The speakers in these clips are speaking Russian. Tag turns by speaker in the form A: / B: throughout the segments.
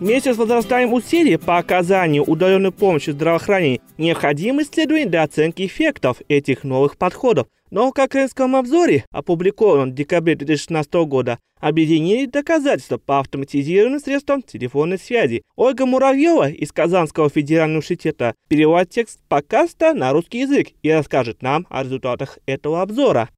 A: Вместе с возрастанием усилий по оказанию удаленной помощи в здравоохранении необходимо исследование для оценки эффектов этих новых подходов. Но в Кокринском обзоре, опубликованном в декабре 2016 года, объединили доказательства по автоматизированным средствам телефонной связи. Ольга Муравьева из Казанского федерального университета переводит текст подкаста на русский язык и расскажет нам о результатах этого обзора.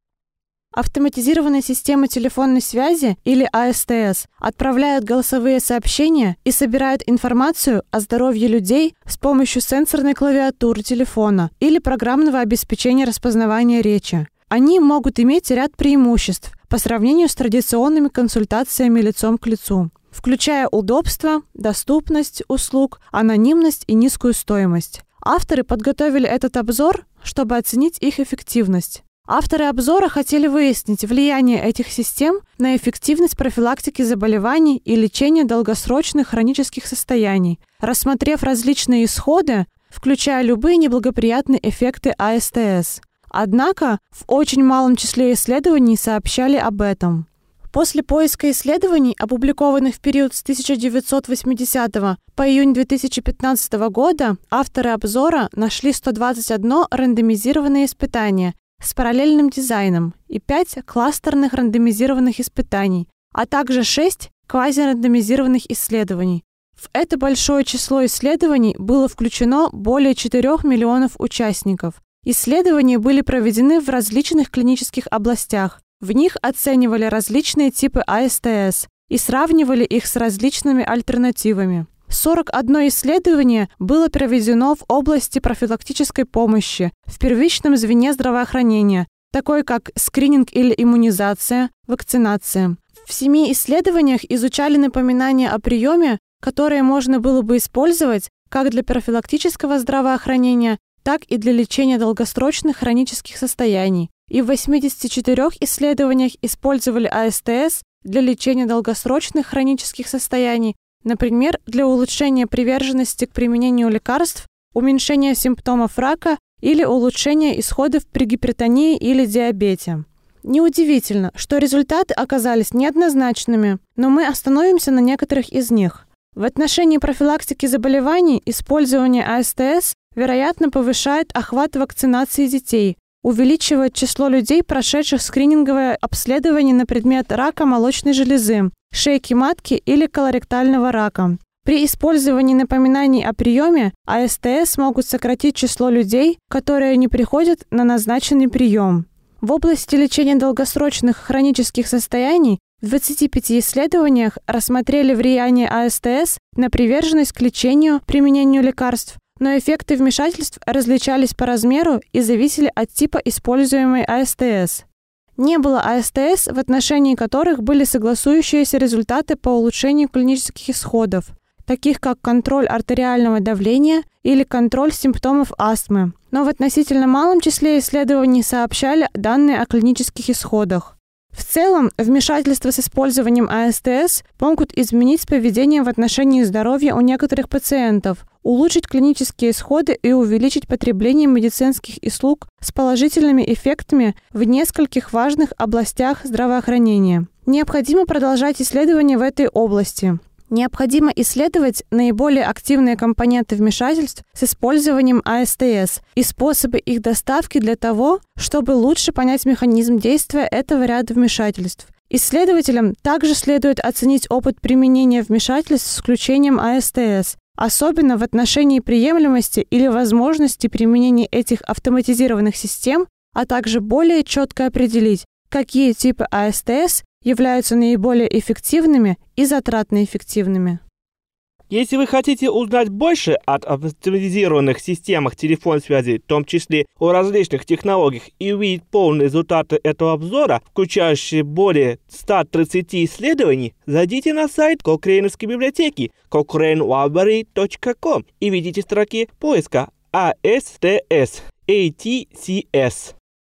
B: Автоматизированные системы телефонной связи или АСТС отправляют голосовые сообщения и собирают информацию о здоровье людей с помощью сенсорной клавиатуры телефона или программного обеспечения распознавания речи. Они могут иметь ряд преимуществ по сравнению с традиционными консультациями лицом к лицу, включая удобство, доступность услуг, анонимность и низкую стоимость. Авторы подготовили этот обзор, чтобы оценить их эффективность. Авторы обзора хотели выяснить влияние этих систем на эффективность профилактики заболеваний и лечения долгосрочных хронических состояний, рассмотрев различные исходы, включая любые неблагоприятные эффекты АСТС. Однако в очень малом числе исследований сообщали об этом. После поиска исследований, опубликованных в период с 1980 по июнь 2015 года, авторы обзора нашли 121 рандомизированное испытание с параллельным дизайном и 5 кластерных рандомизированных испытаний, а также 6 квазирандомизированных исследований. В это большое число исследований было включено более 4 миллионов участников. Исследования были проведены в различных клинических областях. В них оценивали различные типы АСТС и сравнивали их с различными альтернативами. 41 исследование было проведено в области профилактической помощи в первичном звене здравоохранения, такой как скрининг или иммунизация, вакцинация. В семи исследованиях изучали напоминания о приеме, которые можно было бы использовать как для профилактического здравоохранения, так и для лечения долгосрочных хронических состояний. И в 84 исследованиях использовали АСТС для лечения долгосрочных хронических состояний Например, для улучшения приверженности к применению лекарств, уменьшения симптомов рака или улучшения исходов при гипертонии или диабете. Неудивительно, что результаты оказались неоднозначными, но мы остановимся на некоторых из них. В отношении профилактики заболеваний использование АСТС, вероятно, повышает охват вакцинации детей, увеличивает число людей, прошедших скрининговое обследование на предмет рака молочной железы, шейки матки или колоректального рака. При использовании напоминаний о приеме АСТС могут сократить число людей, которые не приходят на назначенный прием. В области лечения долгосрочных хронических состояний в 25 исследованиях рассмотрели влияние АСТС на приверженность к лечению, применению лекарств, но эффекты вмешательств различались по размеру и зависели от типа используемой АСТС. Не было АСТС, в отношении которых были согласующиеся результаты по улучшению клинических исходов, таких как контроль артериального давления или контроль симптомов астмы. Но в относительно малом числе исследований сообщали данные о клинических исходах. В целом, вмешательства с использованием АСТС могут изменить поведение в отношении здоровья у некоторых пациентов, улучшить клинические исходы и увеличить потребление медицинских услуг с положительными эффектами в нескольких важных областях здравоохранения. Необходимо продолжать исследования в этой области. Необходимо исследовать наиболее активные компоненты вмешательств с использованием АСТС и способы их доставки для того, чтобы лучше понять механизм действия этого ряда вмешательств. Исследователям также следует оценить опыт применения вмешательств с включением АСТС, особенно в отношении приемлемости или возможности применения этих автоматизированных систем, а также более четко определить, какие типы АСТС являются наиболее эффективными и затратно эффективными.
A: Если вы хотите узнать больше об автоматизированных системах телефонной связи, в том числе о различных технологиях, и увидеть полные результаты этого обзора, включающие более 130 исследований, зайдите на сайт Кокрейновской библиотеки cochranelibrary.com и введите строки поиска ASTS ATCS.